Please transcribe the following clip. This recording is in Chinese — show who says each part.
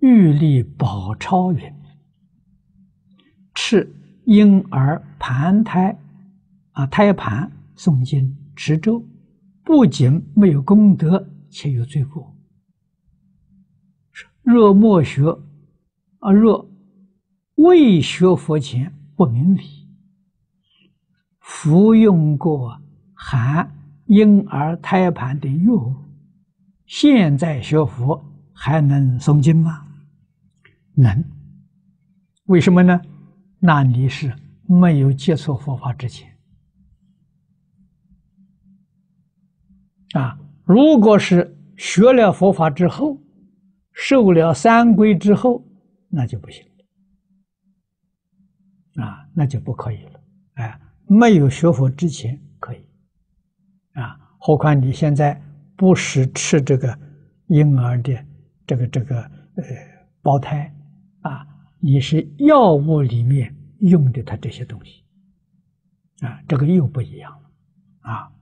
Speaker 1: 玉立宝钞云：敕婴儿盘胎啊，胎盘诵经持咒，不仅没有功德，且有罪过。若莫学啊，若未学佛前不明理，服用过含婴儿胎盘的药物，现在学佛还能诵经吗？能。为什么呢？那你是没有接触佛法之前啊。如果是学了佛法之后，受了三皈之后，那就不行啊，那就不可以了。哎，没有学佛之前可以啊，何况你现在不是吃这个婴儿的这个这个呃胞胎啊，你是药物里面用的它这些东西啊，这个又不一样了啊。